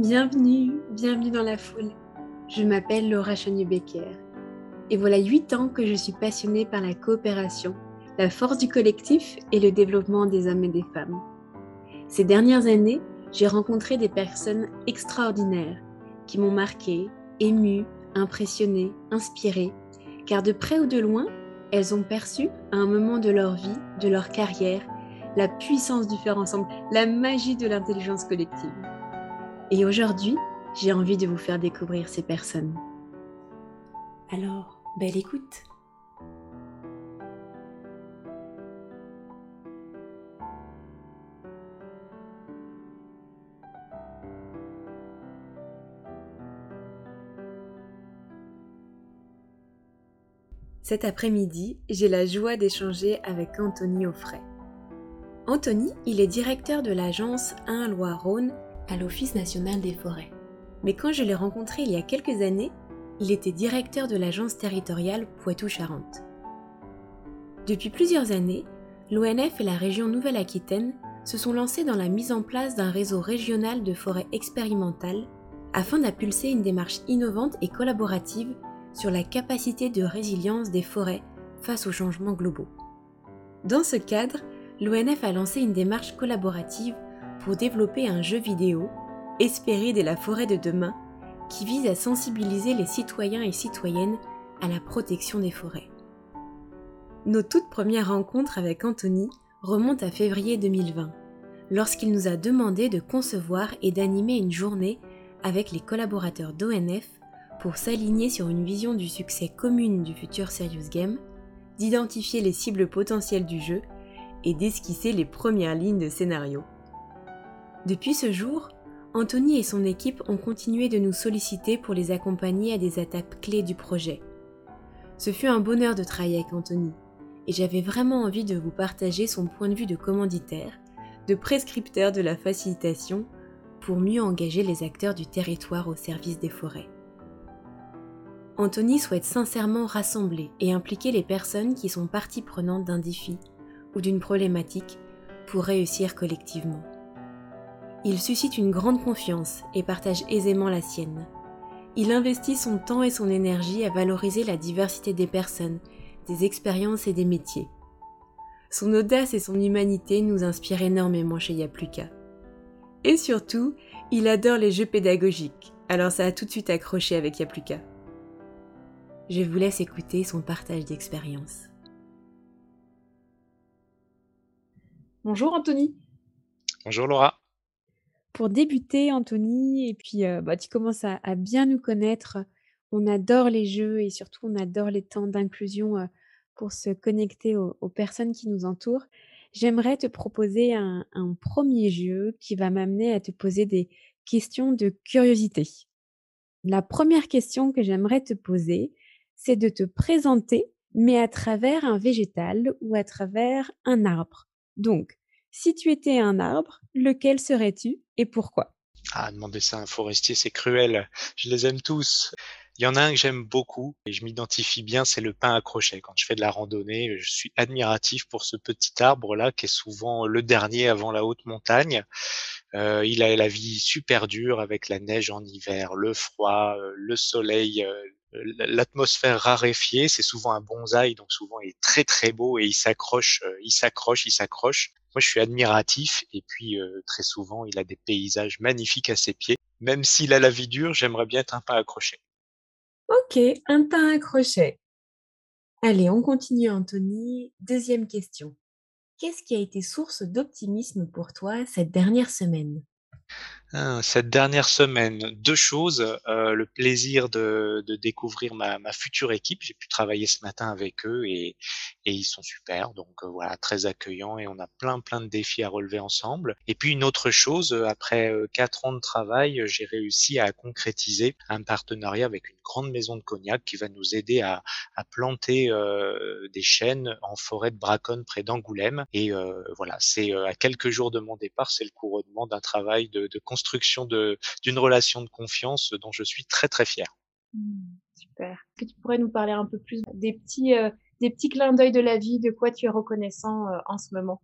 Bienvenue, bienvenue dans la foule. Je m'appelle Laura Chagnon-Becker et voilà 8 ans que je suis passionnée par la coopération, la force du collectif et le développement des hommes et des femmes. Ces dernières années, j'ai rencontré des personnes extraordinaires qui m'ont marqué, ému, impressionné, inspiré, car de près ou de loin, elles ont perçu, à un moment de leur vie, de leur carrière, la puissance du faire ensemble, la magie de l'intelligence collective. Et aujourd'hui, j'ai envie de vous faire découvrir ces personnes. Alors, belle écoute Cet après-midi, j'ai la joie d'échanger avec Anthony Offray. Anthony, il est directeur de l'agence 1 Loire-Rhône à l'Office national des forêts. Mais quand je l'ai rencontré il y a quelques années, il était directeur de l'agence territoriale Poitou-Charentes. Depuis plusieurs années, l'ONF et la région Nouvelle-Aquitaine se sont lancés dans la mise en place d'un réseau régional de forêts expérimentales afin d'impulser une démarche innovante et collaborative sur la capacité de résilience des forêts face aux changements globaux. Dans ce cadre, l'ONF a lancé une démarche collaborative pour développer un jeu vidéo, Espérer de la forêt de demain, qui vise à sensibiliser les citoyens et citoyennes à la protection des forêts. Nos toutes premières rencontres avec Anthony remontent à février 2020, lorsqu'il nous a demandé de concevoir et d'animer une journée avec les collaborateurs d'ONF pour s'aligner sur une vision du succès commune du futur Serious Game, d'identifier les cibles potentielles du jeu et d'esquisser les premières lignes de scénario. Depuis ce jour, Anthony et son équipe ont continué de nous solliciter pour les accompagner à des étapes clés du projet. Ce fut un bonheur de travailler avec Anthony, et j'avais vraiment envie de vous partager son point de vue de commanditaire, de prescripteur de la facilitation, pour mieux engager les acteurs du territoire au service des forêts. Anthony souhaite sincèrement rassembler et impliquer les personnes qui sont partie prenantes d'un défi ou d'une problématique pour réussir collectivement. Il suscite une grande confiance et partage aisément la sienne. Il investit son temps et son énergie à valoriser la diversité des personnes, des expériences et des métiers. Son audace et son humanité nous inspirent énormément chez Yapluka. Et surtout, il adore les jeux pédagogiques, alors ça a tout de suite accroché avec Yapluka. Je vous laisse écouter son partage d'expérience. Bonjour Anthony. Bonjour Laura pour débuter, Anthony, et puis bah, tu commences à, bien nous connaître. On adore les jeux et surtout on adore les temps d'inclusion pour se connecter aux, personnes qui nous entourent. J'aimerais te proposer un, un, premier jeu qui va m'amener à te poser des questions de curiosité. La première question que j'aimerais te poser, c'est de te présenter, mais à travers un végétal ou à travers un arbre. Donc, si tu étais un arbre, lequel serais-tu et pourquoi? Ah, demander ça à un forestier, c'est cruel. Je les aime tous. Il y en a un que j'aime beaucoup et je m'identifie bien, c'est le pin à crochet. Quand je fais de la randonnée, je suis admiratif pour ce petit arbre-là qui est souvent le dernier avant la haute montagne. Euh, il a la vie super dure avec la neige en hiver, le froid, euh, le soleil, euh, l'atmosphère raréfiée. C'est souvent un bonsaï, donc souvent il est très très beau et il s'accroche, il s'accroche, il s'accroche. Moi, je suis admiratif et puis euh, très souvent, il a des paysages magnifiques à ses pieds. Même s'il a la vie dure, j'aimerais bien être un pain accroché. Ok, un pain accroché. Allez, on continue, Anthony. Deuxième question. Qu'est-ce qui a été source d'optimisme pour toi cette dernière semaine? Cette dernière semaine, deux choses. Euh, le plaisir de, de découvrir ma, ma, future équipe. J'ai pu travailler ce matin avec eux et, et ils sont super. Donc euh, voilà, très accueillants et on a plein plein de défis à relever ensemble. Et puis une autre chose, euh, après quatre ans de travail, j'ai réussi à concrétiser un partenariat avec une grande maison de cognac qui va nous aider à, à planter euh, des chênes en forêt de Braconne près d'Angoulême. Et voilà, c'est à quelques jours de mon départ, c'est le couronnement d'un travail de, de construction d'une relation de confiance dont je suis très très fier. Mmh, super. Est-ce que tu pourrais nous parler un peu plus des petits, euh, des petits clins d'œil de la vie, de quoi tu es reconnaissant euh, en ce moment?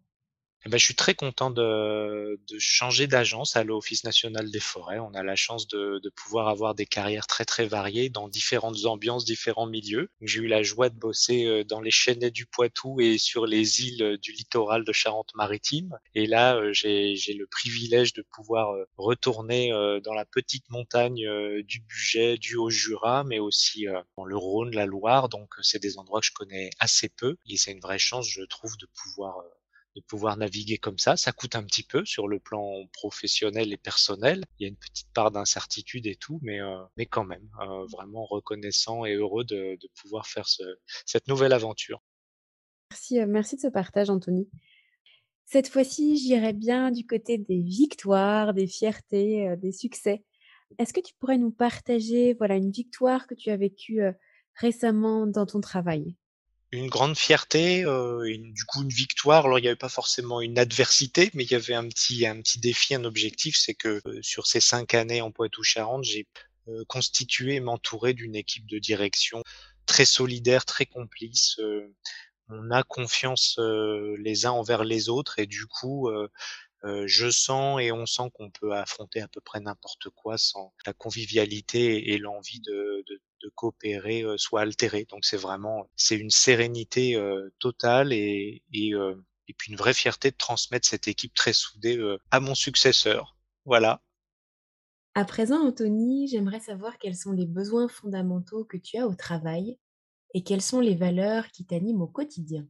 Eh ben, je suis très content de de changer d'agence à l'Office national des forêts. On a la chance de de pouvoir avoir des carrières très, très variées dans différentes ambiances, différents milieux. J'ai eu la joie de bosser, heu, dans les Chênaies du Poitou et sur les îles, du littoral de Charente-Maritime et là, heu, j'ai le privilège de pouvoir, retourner, dans la petite montagne, du Bugey, du Haut-Jura, mais aussi, dans le Rhône, la Loire, donc c'est des endroits que je connais assez peu et c'est une vraie chance, je trouve, de pouvoir, de pouvoir naviguer comme ça. Ça coûte un petit peu sur le plan professionnel et personnel. Il y a une petite part d'incertitude et tout, mais, euh, mais quand même, euh, vraiment reconnaissant et heureux de, de pouvoir faire ce, cette nouvelle aventure. Merci, euh, merci de ce partage, Anthony. Cette fois-ci, j'irai bien du côté des victoires, des fiertés, euh, des succès. Est-ce que tu pourrais nous partager voilà, une victoire que tu as vécue récemment dans ton travail? Une grande fierté, une du coup une victoire. Alors il y avait pas forcément une adversité, mais il y avait un petit un petit défi, un objectif, c'est que, heu, sur ces 5 années en Poitou-Charentes, j'ai, heu, constitué et m'entouré d'une équipe de direction très solidaire, très complice, heu, on a confiance, heu, les uns envers les autres et du coup, heu, je sens et on sent qu'on peut affronter à peu près n'importe quoi sans la convivialité et l'envie de de de coopérer, heu, soit altérée. Donc c'est vraiment c'est une sérénité, heu, totale et et puis une vraie fierté de transmettre cette équipe très soudée, à mon successeur. Voilà. À présent, Anthony, j'aimerais savoir quels sont les besoins fondamentaux que tu as au travail et quelles sont les valeurs qui t'animent au quotidien.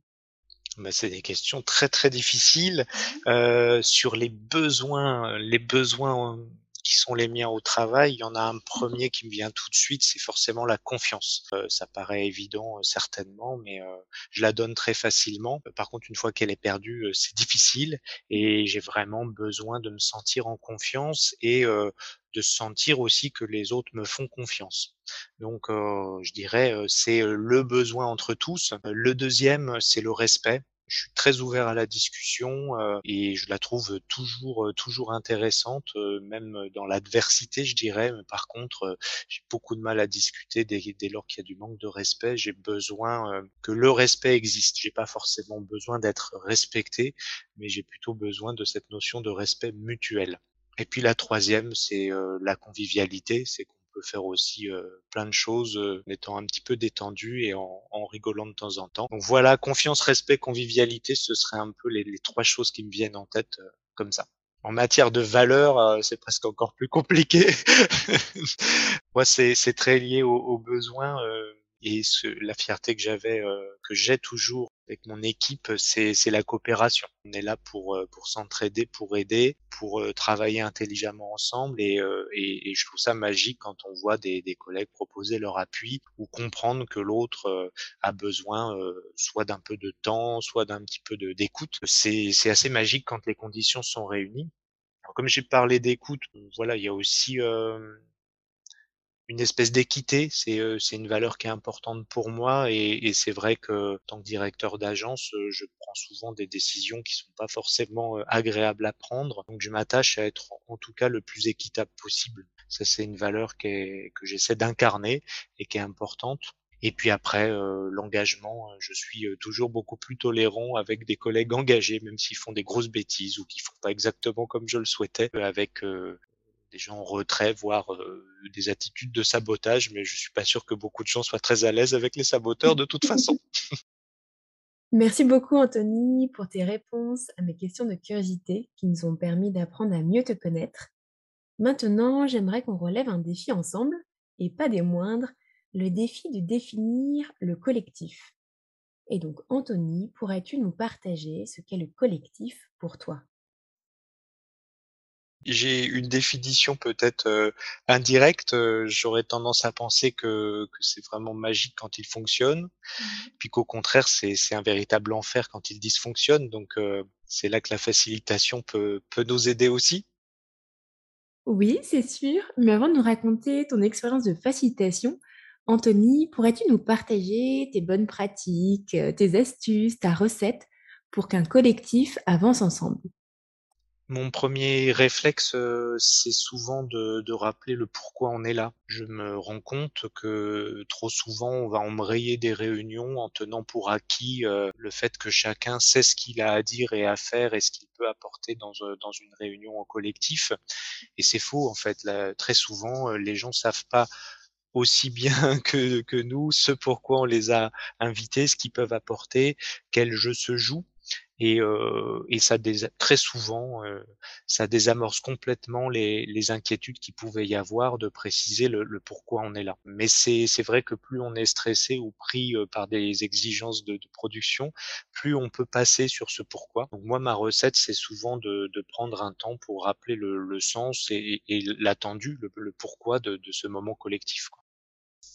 Bah, c'est des questions très, très difficiles, Mmh sur les besoins, les besoins, qui sont les miens au travail, il y en a un premier qui me vient tout de suite, c'est forcément la confiance. Heu, ça paraît évident, heu, certainement, mais, heu, je la donne très facilement. Heu, par contre, une fois qu'elle est perdue, heu, c'est difficile et j'ai vraiment besoin de me sentir en confiance et de sentir aussi que les autres me font confiance. Donc, je dirais, c'est, le besoin entre tous. Le deuxième, c'est le respect. Je suis très ouvert à la discussion, heu et je la trouve, toujours, heu, toujours intéressante, heu, même, dans l'adversité, je dirais. Par contre, j'ai beaucoup de mal à discuter dès dès lors qu'il y a du manque de respect. J'ai besoin, que le respect existe. J'ai pas forcément besoin d'être respecté, mais j'ai plutôt besoin de cette notion de respect mutuel. Et puis la troisième, c'est, la convivialité. Peut faire aussi, heu, plein de choses, en étant un petit peu détendu et en rigolant de temps en temps. Donc voilà, confiance, respect, convivialité, ce serait un peu les 3 choses qui me viennent en tête, comme ça. En matière de valeurs, heu, c'est presque encore plus compliqué. Moi, c'est très lié aux aux besoins, et la fierté que j'avais, que j'ai toujours avec mon équipe, c'est la coopération. On est là pour, heu, pour s'entraider, pour aider, pour, heu, travailler intelligemment ensemble et heu et et je trouve ça magique quand on voit des des collègues proposer leur appui ou comprendre que l'autre, a besoin, soit d'un peu de temps, soit d'un petit peu d'écoute. C'est assez magique quand les conditions sont réunies. Comme j'ai parlé d'écoute, voilà, il y a aussi, hem une espèce d'équité, c'est, heu, c'est une valeur qui est importante pour moi et et c'est vrai que, en tant que directeur d'agence, heu, je prends souvent des décisions qui sont pas forcément, heu, agréables à prendre. Donc je m'attache à être en tout cas le plus équitable possible. Ça, c'est une valeur qui est que j'essaie d'incarner et qui est importante. Et puis après, heu, l'engagement, je suis, toujours beaucoup plus tolérant avec des collègues engagés, même s'ils font des grosses bêtises ou qui font pas exactement comme je le souhaitais, avec, heu, des gens en retrait, voire, heu, des attitudes de sabotage, mais je suis pas sûr que beaucoup de gens soient très à l'aise avec les saboteurs de toute façon. Merci beaucoup Anthony pour tes réponses à mes questions de curiosité qui nous ont permis d'apprendre à mieux te connaître. Maintenant, j'aimerais qu'on relève un défi ensemble, et pas des moindres, le défi de définir le collectif. Et donc Anthony, pourrais-tu nous partager ce qu'est le collectif pour toi? J'ai une définition peut-être, heu, indirecte, heu, j'aurais tendance à penser que que c'est vraiment magique quand il fonctionne, Mmh puis qu'au contraire c'est un véritable enfer quand il dysfonctionne, donc heu, c'est là que la facilitation peut peut nous aider aussi. Oui, c'est sûr. Mais avant de nous raconter ton expérience de facilitation, Anthony, pourrais-tu nous partager tes bonnes pratiques, tes astuces, ta recette pour qu'un collectif avance ensemble? Mon premier réflexe, heu, c'est souvent de rappeler le pourquoi on est là. Je me rends compte que trop souvent, on va embrayer des réunions en tenant pour acquis, heu, le fait que chacun sait ce qu'il a à dire et à faire et ce qu'il peut apporter dans, dans une réunion en collectif et c'est faux en fait. Très souvent, les gens savent pas aussi bien que que nous ce pourquoi on les a invités, ce qu'ils peuvent apporter, quel jeu se joue et heu et ça très souvent, heu, ça désamorce complètement les les inquiétudes qu'il pouvait y avoir de préciser le le pourquoi on est là. Mais c'est vrai que plus on est stressé ou pris, heu, par des exigences de de production, plus on peut passer sur ce pourquoi. Donc moi, ma recette, c'est souvent de de prendre un temps pour rappeler le le sens et et l'attendu, le le pourquoi de de ce moment collectif, quoi.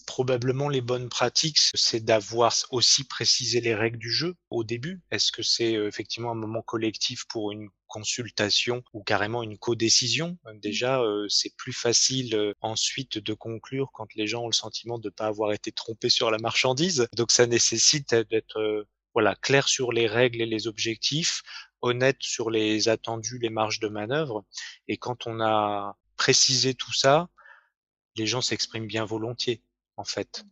Probablement les bonnes pratiques, c'est d'avoir aussi précisé les règles du jeu au début. Est-ce que c'est, heu, effectivement un moment collectif pour une consultation ou carrément une codécision? Heu, déjà, heu, c'est plus facile, heu, ensuite de conclure quand les gens ont le sentiment de pas avoir été trompés sur la marchandise. Donc ça nécessite d'être, heu, voilà, clair sur les règles et les objectifs, honnête sur les attendus, les marges de manœuvre et quand on a précisé tout ça, les gens s'expriment bien volontiers, en fait.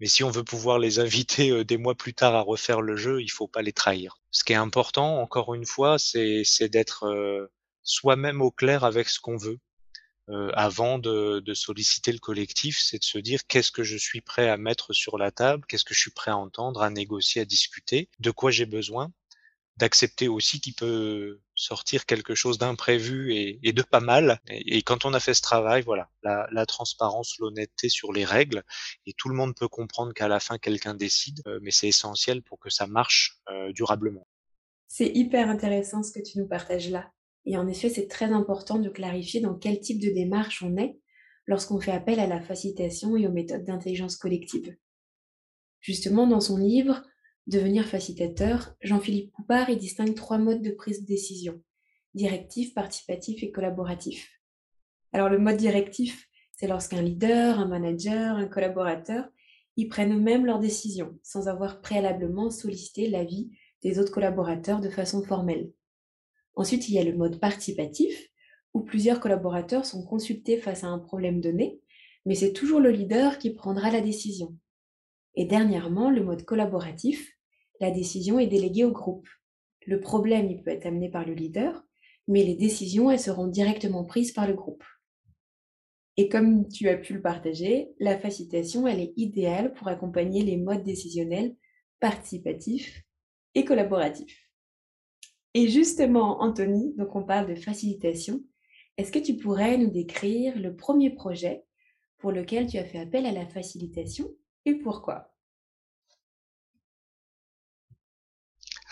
Mais si on veut pouvoir les inviter, heu, des mois plus tard à refaire le jeu, il faut pas les trahir. Ce qui est important, encore une fois, c'est d'être, heu, soi-même au clair avec ce qu'on veut, heu, avant de solliciter le collectif. C'est de se dire: «Qu'est-ce que je suis prêt à mettre sur la table? Qu'est-ce que je suis prêt à entendre, à négocier, à discuter? De quoi j'ai besoin?» D'accepter aussi qu'il peut sortir quelque chose d'imprévu et de pas mal et quand on a fait ce travail, voilà, la transparence, l'honnêteté sur les règles et tout le monde peut comprendre qu'à la fin quelqu'un décide, heu, mais c'est essentiel pour que ça marche, heu, durablement. C'est hyper intéressant ce que tu nous partages là. Et en effet, c'est très important de clarifier dans quel type de démarche on est lorsqu'on fait appel à la facilitation et aux méthodes d'intelligence collective. Justement, dans son livre Devenir facilitateur, Jean-Philippe Poupard y distingue trois modes de prise de décision directif, participatif et collaboratif. Alors, le mode directif, c'est lorsqu'un leader, un manager, un collaborateur y prennent eux-mêmes leurs décisions sans avoir préalablement sollicité l'avis des autres collaborateurs de façon formelle. Ensuite, il y a le mode participatif, où plusieurs collaborateurs sont consultés face à un problème donné, mais c'est toujours le leader qui prendra la décision. Et dernièrement, le mode collaboratif, la décision est déléguée au groupe. Le problème, il peut être amené par le leader, mais les décisions, elles seront directement prises par le groupe. Et comme tu as pu le partager, la facilitation, elle est idéale pour accompagner les modes décisionnels participatifs et collaboratifs. Et justement, Anthony, donc on parle de facilitation, est-ce que tu pourrais nous décrire le premier projet pour lequel tu as fait appel à la facilitation et pourquoi?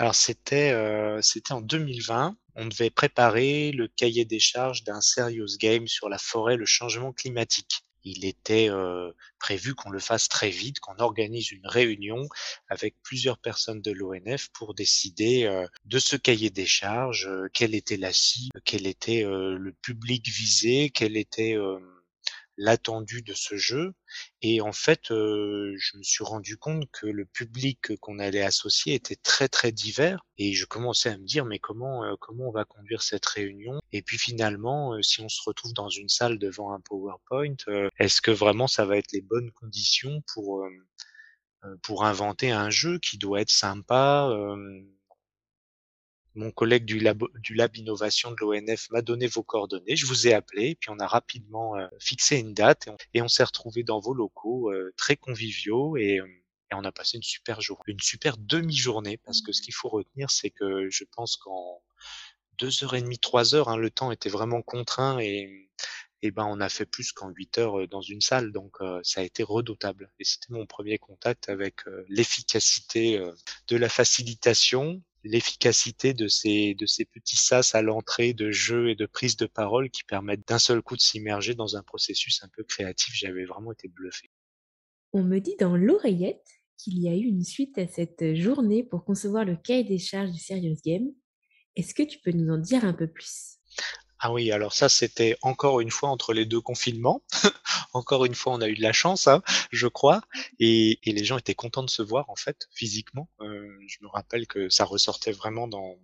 Alors c'était, heu, c'était en 2020. On devait préparer le cahier des charges d'un serious game sur la forêt, le changement climatique. Il était, heu, prévu qu'on le fasse très vite, qu'on organise une réunion avec plusieurs personnes de l'ONF pour décider, heu, de ce cahier des charges, quelle était la cible, quel était, le public visé, quel était, l'attendu de ce jeu et en fait, heu, je me suis rendu compte que le public qu'on allait associer était très, très divers et je commençais à me dire: «Mais comment, heu, comment on va conduire cette réunion?» et puis finalement, heu, si on se retrouve dans une salle devant un PowerPoint, heu, est-ce que vraiment ça va être les bonnes conditions pour, heu, pour inventer un jeu qui doit être sympa, mon collègue du labo du lab innovation de l'ONF m'a donné vos coordonnées, je vous ai appelé, puis on a rapidement, heu, fixé une date et on s'est retrouvés dans vos locaux, heu, très conviviaux et hem et on a passé une super jour une super demi-journée parce que ce qu'il faut retenir, c'est que je pense qu'en 2 heures et demie, 3 heures, hein, le temps était vraiment contraint et et ben, on a fait plus qu'en 8 heures, heu, dans une salle donc heu, ça a été redoutable. Et c'était mon premier contact avec, heu, l'efficacité, de la facilitation, l'efficacité de ces de ces petits sas à l'entrée de jeux et de prise de parole qui permettent d'un seul coup de s'immerger dans un processus un peu créatif. J'avais vraiment été bluffé. On me dit dans l'oreillette qu'il y a eu une suite à cette journée pour concevoir le cahier des charges du Serious Game. Est-ce que tu peux nous en dire un peu plus? Ah oui, alors ça, c'était encore une fois entre les 2 confinements. Encore une fois, on a eu de la chance, hein, je crois et et les gens étaient contents de se voir, en fait, physiquement. Heu, je me rappelle que ça ressortait vraiment dans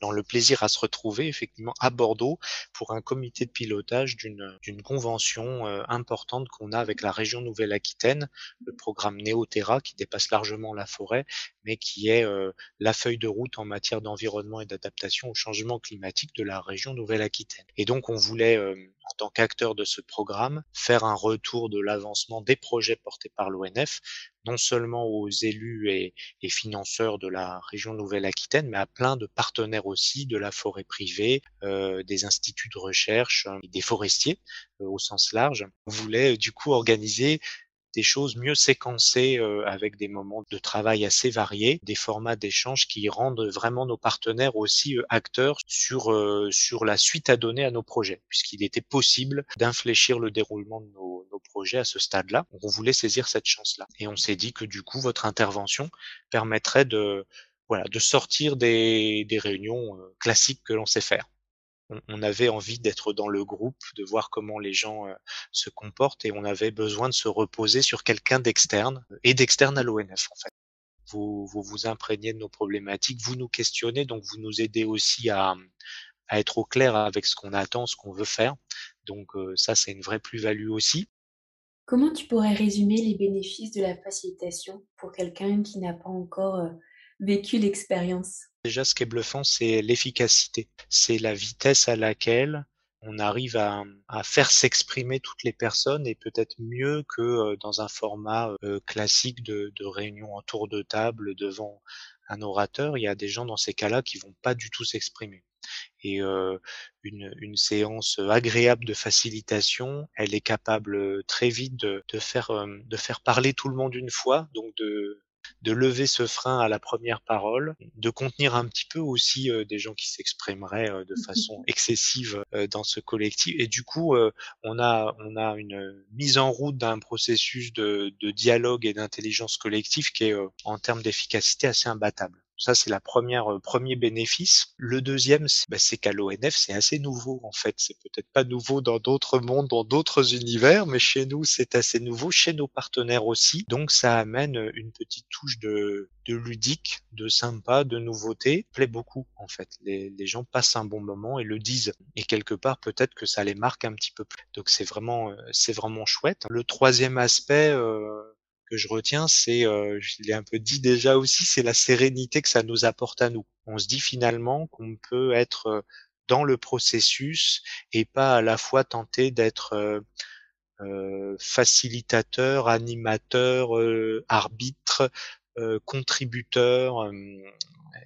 dans le plaisir à se retrouver effectivement à Bordeaux pour un comité de pilotage d'une convention euh, importante qu'on a avec la région Nouvelle-Aquitaine, le programme Néoterra qui dépasse largement la forêt, mais qui est euh, la feuille de route en matière d'environnement et d'adaptation au changement climatique de la région Nouvelle-Aquitaine. Et donc on voulait euh, en tant qu'acteur de ce programme, faire un retour de l'avancement des projets portés par l'ONF, non seulement aux élus et, financeurs de la région Nouvelle-Aquitaine, mais à plein de partenaires aussi de la forêt privée, euh, des instituts de recherche, des forestiers euh, au sens large. On voulait du coup organiser des choses mieux séquencées euh, avec des moments de travail assez variés, des formats d'échange qui rendent vraiment nos partenaires aussi euh, acteurs sur euh, sur la suite à donner à nos projets, puisqu'il était possible d'infléchir le déroulement de nos, nos projets à ce stade-là. On voulait saisir cette chance-là, et on s'est dit que du coup votre intervention permettrait de voilà de sortir des, des réunions classiques que l'on sait faire on, avait envie d'être dans le groupe, de voir comment les gens euh, se comportent et on avait besoin de se reposer sur quelqu'un d'externe et d'externe à l'ONF en fait. Vous, vous imprégnez de nos problématiques, vous nous questionnez, donc vous nous aidez aussi à, à être au clair avec ce qu'on attend, ce qu'on veut faire. Donc euh, ça, c'est une vraie plus-value aussi. Comment tu pourrais résumer les bénéfices de la facilitation pour quelqu'un qui n'a pas encore euh, vécu l'expérience? Déjà, ce qui est bluffant, c'est l'efficacité. C'est la vitesse à laquelle on arrive à, faire s'exprimer toutes les personnes et peut-être mieux que euh, dans un format euh, classique de, de réunion en tour de table devant un orateur. Il y a des gens dans ces cas-là qui vont pas du tout s'exprimer. Et euh, une, une, séance agréable de facilitation, elle est capable très vite de, de faire de faire parler tout le monde une fois, donc de de lever ce frein à la première parole, de contenir un petit peu aussi euh, des gens qui s'exprimeraient euh, de façon excessive euh, dans ce collectif. Et du coup, on a on a une mise en route d'un processus de, de dialogue et d'intelligence collective qui est en termes d'efficacité assez imbattable. Ça, c'est la première euh, premier bénéfice. Le deuxième, c'est bah, qu'à l'ONF, c'est assez nouveau en fait. C'est peut-être pas nouveau dans d'autres mondes, dans d'autres univers, mais chez nous, c'est assez nouveau, chez nos partenaires aussi. Donc, ça amène une petite touche de, de ludique, de sympa, de nouveauté. plaît beaucoup en fait. Les, les, gens passent un bon moment et le disent. Et quelque part, peut-être que ça les marque un petit peu plus. Donc, c'est vraiment, euh, c'est vraiment chouette. Le troisième aspect. Euh, que je retiens, c'est, euh, je l'ai un peu dit déjà aussi, c'est la sérénité que ça nous apporte à nous. On se dit finalement qu'on peut être dans le processus et pas à la fois tenter d'être euh, euh facilitateur, animateur, euh, contributeur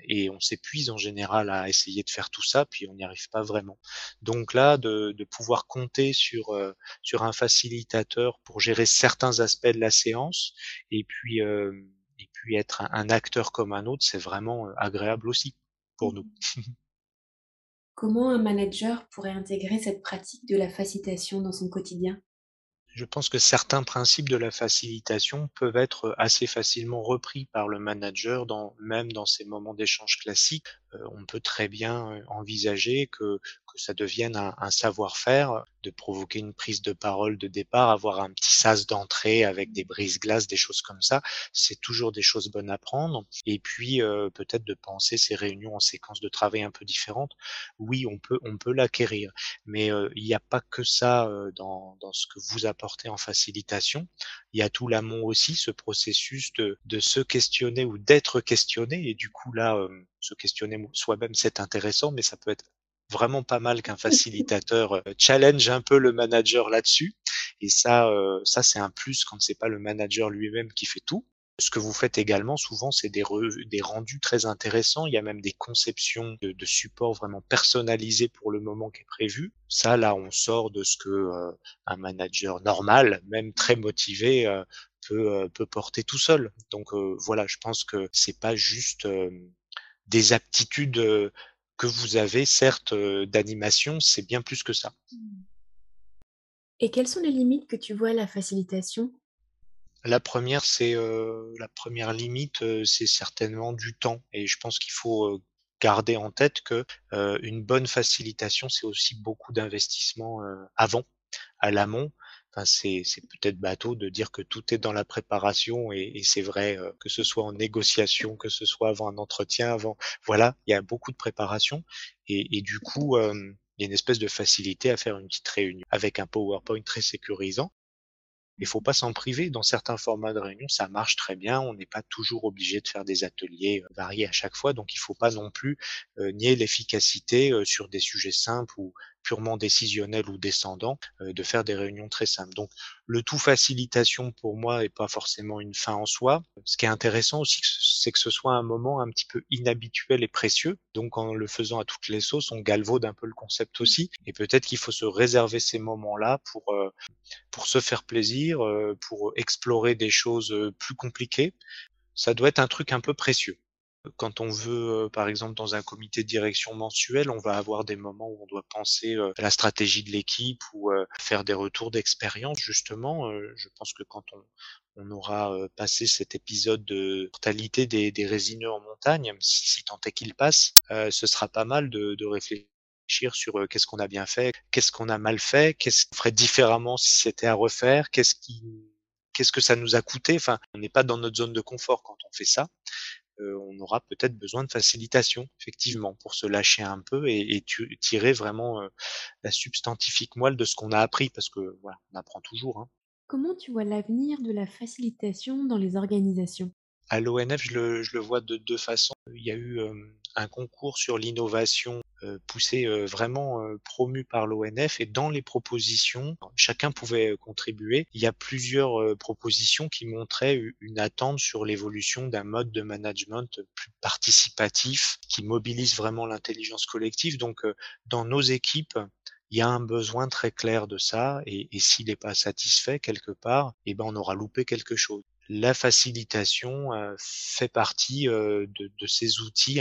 et on s'épuise en général à essayer de faire tout ça, puis on n'y arrive pas vraiment. Donc là, de, de pouvoir compter sur euh, sur un facilitateur pour gérer certains aspects de la séance, et puis euh, et puis être un, acteur comme un autre, c'est vraiment euh, agréable aussi pour nous. Comment un manager pourrait intégrer cette pratique de la facilitation dans son quotidien? Je pense que certains principes de la facilitation peuvent être assez facilement repris par le manager même dans ces moments d'échange classiques. Euh, on peut très bien euh, envisager que, que ça devienne un, un savoir-faire, de provoquer une prise de parole de départ, avoir un petit sas d'entrée avec des brises-glaces, des choses comme ça. C'est toujours des choses bonnes à prendre. Et puis euh, peut-être de penser ces réunions en séquence de travail un peu différentes. Oui, on peut, on peut l'acquérir, mais il n'y a pas que ça dans, dans ce que vous apportez en facilitation. Il y a tout l'amont aussi, ce processus de, de se questionner ou d'être questionné. Et du coup là, se questionner soi-même, c'est intéressant, mais ça peut être vraiment pas mal qu'un facilitateur euh, challenge un peu le manager là-dessus. Et ça, euh, ça c'est un plus quand c'est pas le manager lui-même qui fait tout. Ce que vous faites également, souvent, c'est des, des rendus très intéressants. Il y a même des conceptions de, de supports vraiment personnalisés pour le moment qui est prévu. Ça, là, on sort de ce que euh, un manager normal, même très motivé, peut, peut porter tout seul. Donc voilà, je pense que c'est pas juste des aptitudes que vous avez, certes, d'animation, c'est bien plus que ça. Et quelles sont les limites que tu vois à la facilitation? La première, c'est la première limite, c'est certainement du temps. Et je pense qu'il faut garder en tête que une bonne facilitation, c'est aussi beaucoup d'investissement avant, à l'amont. C'est peut-être bateau de dire que tout est dans la préparation et, c'est vrai que ce soit en négociation, que ce soit avant un entretien, avant voilà, il y a beaucoup de préparation et, du coup, il y a une espèce de facilité à faire une petite réunion avec un PowerPoint très sécurisant il faut pas s'en priver. Dans certains formats de réunion, ça marche très bien. On n'est pas toujours obligé de faire des ateliers euh, variés à chaque fois. Donc, il faut pas non plus euh, nier l'efficacité euh, sur des sujets simples ou purement décisionnel ou descendant, euh, de faire des réunions très simples. Donc le tout facilitation pour moi est pas forcément une fin en soi. Ce qui est intéressant aussi, c'est que ce soit un moment un petit peu inhabituel et précieux. Donc en le faisant à toutes les sauces, on galvaude un peu le concept aussi. Et peut-être qu'il faut se réserver ces moments-là pour euh, pour se faire plaisir, euh, pour explorer des choses plus compliquées. Ça doit être un truc un peu précieux. Quand on veut, euh, par exemple, dans un comité de direction mensuel, on va avoir des moments où on doit penser euh, à la stratégie de l'équipe ou euh, faire des retours d'expérience, justement. Je pense que quand on, aura passé cet épisode de mortalité des, résineux en montagne, si, tant est qu'il passe, ce sera pas mal de, de réfléchir sur qu'est-ce qu'on a bien fait, qu'est-ce qu'on a mal fait, qu'est-ce qu'on ferait différemment si c'était à refaire, qu'est-ce qui qu'est-ce que ça nous a coûté. Enfin, on n'est pas dans notre zone de confort quand on fait ça. Euh, on aura peut-être besoin de facilitation, effectivement, pour se lâcher un peu et, tirer vraiment euh, la substantifique moelle de ce qu'on a appris, parce que voilà, on apprend toujours. Hein. Comment tu vois l'avenir de la facilitation dans les organisations? À l'ONF, je le, vois de deux façons. Il y a eu euh, un concours sur l'innovation euh, poussé euh, vraiment euh, promu par l'ONF et dans les propositions, chacun pouvait contribuer. Il y a plusieurs propositions qui montraient une attente sur l'évolution d'un mode de management plus participatif qui mobilise vraiment l'intelligence collective. Donc dans nos équipes, il y a un besoin très clair de ça et, s'il n'est pas satisfait quelque part, eh ben on aura loupé quelque chose. La facilitation fait partie de, de, ces outils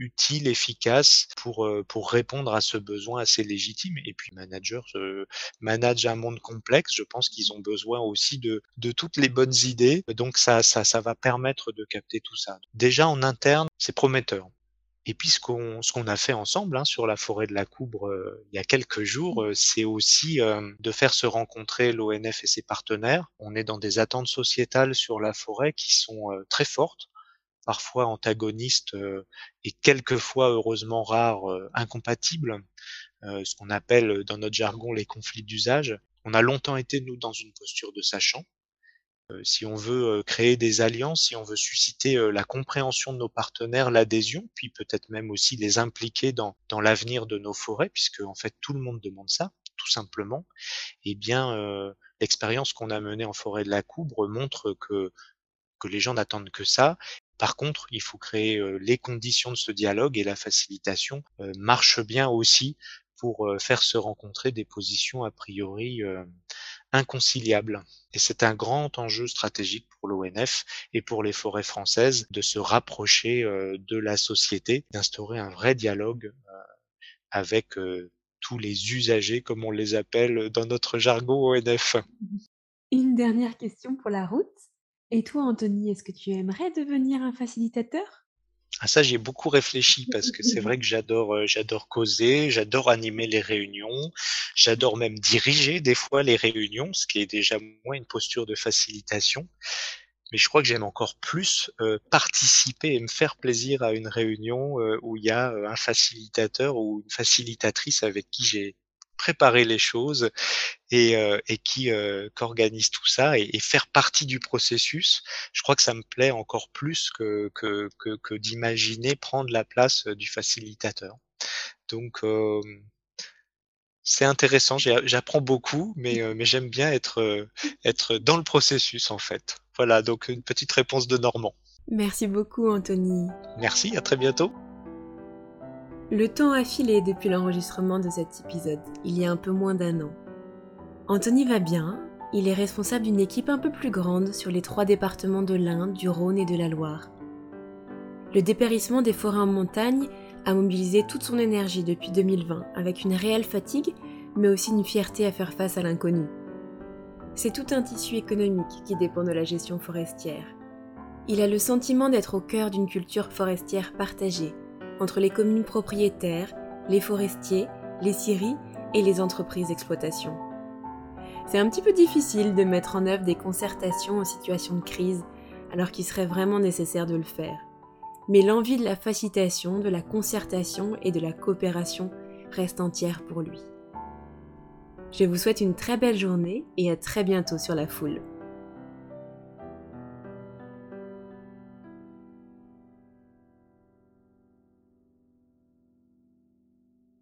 utile, efficace pour, pour répondre à ce besoin assez légitime. Et puis, manager euh, manage un monde complexe. Je pense qu'ils ont besoin aussi de, de toutes les bonnes idées. Donc, ça, ça, ça va permettre de capter tout ça. Déjà, en interne, c'est prometteur. Et puis ce qu'on ce qu'on a fait ensemble hein, sur la forêt de la Coubre euh, il y a quelques jours, euh, c'est aussi de faire se rencontrer l'ONF et ses partenaires. On est dans des attentes sociétales sur la forêt qui sont très fortes parfois antagonistes euh, et quelquefois heureusement rares, euh, incompatibles, euh, ce qu'on appelle dans notre jargon les conflits d'usage. On a longtemps été, nous, dans une posture de sachant. Si on veut créer des alliances, si on veut susciter la compréhension de nos partenaires, l'adhésion, puis peut-être même aussi les impliquer dans, dans l'avenir de nos forêts, puisque en fait tout le monde demande ça, tout simplement, eh bien l'expérience qu'on a menée en forêt de la Coubre montre que que les gens n'attendent que ça. Par contre, il faut créer les conditions de ce dialogue et la facilitation marche bien aussi pour faire se rencontrer des positions a priori inconciliables. Et c'est un grand enjeu stratégique pour l'ONF et pour les forêts françaises de se rapprocher de la société, d'instaurer un vrai dialogue avec tous les usagers, comme on les appelle dans notre jargon ONF. Une dernière question pour la route. Et toi, Anthony, est-ce que tu aimerais devenir un facilitateur? Ah ça j'ai beaucoup réfléchi parce que c'est vrai que j'adore euh, j'adore causer, j'adore animer les réunions, j'adore même diriger des fois les réunions, ce qui est déjà moins une posture de facilitation. Mais je crois que j'aime encore plus euh, participer et me faire plaisir à une réunion euh, où il y a un facilitateur ou une facilitatrice avec qui j'ai préparer les choses et, euh, et qui euh, qu'organise tout ça et, faire partie du processus. Je crois que ça me plaît encore plus que, que, que, que d'imaginer prendre la place du facilitateur. Donc euh, c'est intéressant, j'apprends beaucoup, mais, euh, mais j'aime bien être, être dans le processus en fait. Voilà, donc une petite réponse de Normand. Merci beaucoup Anthony. Merci, à très bientôt. Le temps a filé depuis l'enregistrement de cet épisode, il y a un peu moins d'un an. Anthony va bien, il est responsable d'une équipe un peu plus grande sur les trois départements de l'Inde, du Rhône et de la Loire. Le dépérissement des forêts en montagne a mobilisé toute son énergie depuis 2020, avec une réelle fatigue, mais aussi une fierté à faire face à l'inconnu. C'est tout un tissu économique qui dépend de la gestion forestière. Il a le sentiment d'être au cœur d'une culture forestière partagée, entre les communes propriétaires, les forestiers, les scieries et les entreprises d'exploitation. C'est un petit peu difficile de mettre en œuvre des concertations en situation de crise alors qu'il serait vraiment nécessaire de le faire. Mais l'envie de la facilitation, de la concertation et de la coopération reste entière pour lui. Je vous souhaite une très belle journée et à très bientôt sur la foule.